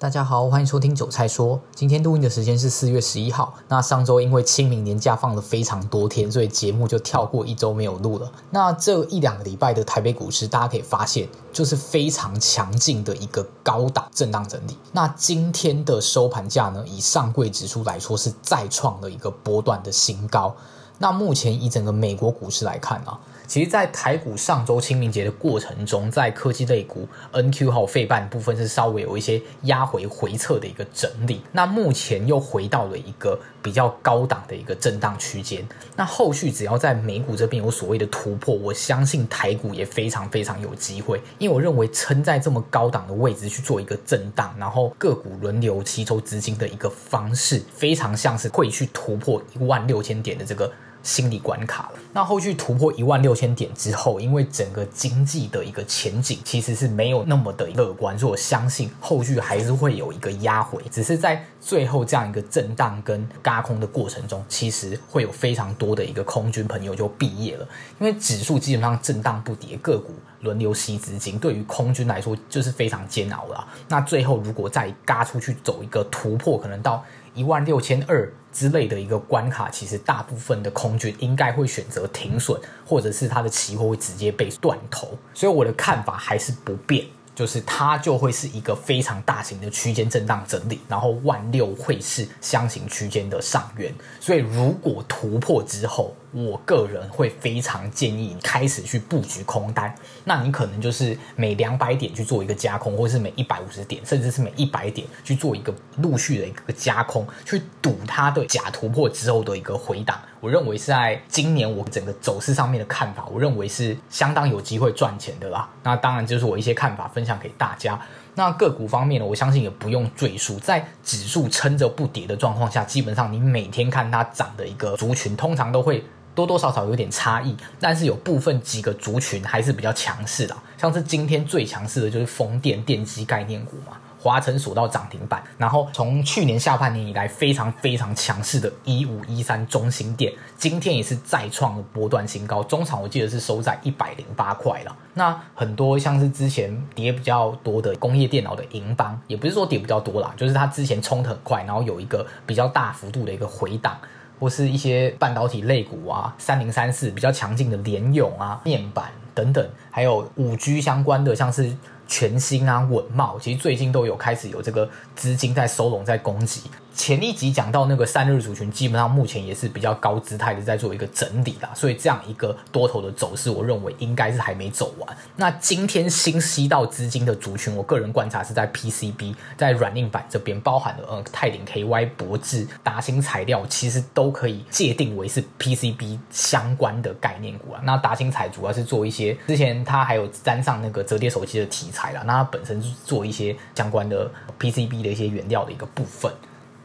大家好，欢迎收听韭菜说。今天录音的时间是四月十一号。那上周因为清明年假放了非常多天，所以节目就跳过一周没有录了。那这一两个礼拜的台北股市，大家可以发现，就是非常强劲的一个高档震荡整理。那今天的收盘价呢，以上柜指数来说，是再创了一个波段的新高。那目前以整个美国股市来看啊。其实，在台股上周清明节的过程中，在科技类股 NQ 号费半部分是稍微有一些压回回撤的一个整理。那目前又回到了一个比较高档的一个震荡区间。那后续只要在美股这边有所谓的突破，我相信台股也非常非常有机会。因为我认为撑在这么高档的位置去做一个震荡，然后个股轮流吸收资金的一个方式，非常像是会去突破一万六千点的这个。心理关卡了。那后续突破一万六千点之后，因为整个经济的一个前景其实是没有那么的乐观，所以我相信后续还是会有一个压回。只是在最后这样一个震荡跟轧空的过程中，其实会有非常多的一个空军朋友就毕业了。因为指数基本上震荡不跌，个股轮流吸资金，对于空军来说就是非常煎熬了。那最后如果再轧出去走一个突破，可能到一万六千二之类的一个关卡，其实大部分的空军应该会选择停损，或者是它的期货会直接被断头。所以我的看法还是不变，就是它就会是一个非常大型的区间震荡整理，然后万六会是箱型区间的上缘。所以如果突破之后，我个人会非常建议你开始去布局空单，那你可能就是每两百点去做一个加空，或者是每一百五十点，甚至是每一百点去做一个陆续的一个加空，去赌它的假突破之后的一个回档。我认为是在今年我整个走势上面的看法，我认为是相当有机会赚钱的啦。那当然就是我一些看法分享给大家。那个股方面呢，我相信也不用赘述，在指数撑着不跌的状况下，基本上你每天看它涨的一个族群，通常都会。多多少少有点差异，但是有部分几个族群还是比较强势的，像是今天最强势的就是风电、电机概念股嘛，华城锁到涨停板，然后从去年下半年以来非常非常强势的一五一三中心店，今天也是再创波段新高，中场我记得是收在一百零八块了。那很多像是之前跌比较多的工业电脑的银邦，也不是说跌比较多啦，就是它之前冲得很快，然后有一个比较大幅度的一个回档。或是一些半导体类股啊，三零三四比较强劲的联咏啊、面板等等，还有五 G 相关的，像是。全新啊，稳懋，其实最近都有开始有这个资金在收拢，在攻击。前一集讲到那个散热族群，基本上目前也是比较高姿态的在做一个整理啦，所以这样一个多头的走势，我认为应该是还没走完。那今天新吸到资金的族群，我个人观察是在 PCB，在软硬板这边，包含了呃泰鼎 KY、博智、达新材料，其实都可以界定为是 PCB 相关的概念股啊。那达新材主要是做一些，之前它还有沾上那个折叠手机的题材。那它本身是做一些相关的 PCB 的一些原料的一个部分。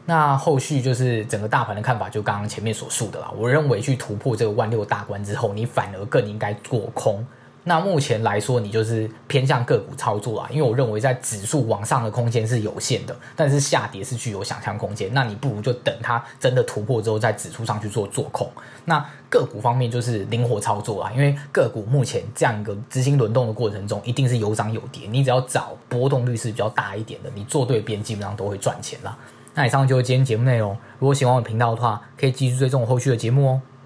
那后续就是整个大盘的看法，就刚刚前面所述的啦。我认为去突破这个万六大关之后，你反而更应该做空。那目前来说，你就是偏向个股操作啦，因为我认为在指数往上的空间是有限的，但是下跌是具有想象空间。那你不如就等它真的突破之后，在指数上去做做空。那个股方面就是灵活操作啦，因为个股目前这样一个资金轮动的过程中，一定是有涨有跌，你只要找波动率是比较大一点的，你做对边，基本上都会赚钱啦。那以上就是今天节目内容，如果喜欢我的频道的话，可以继续追踪我后续的节目哦。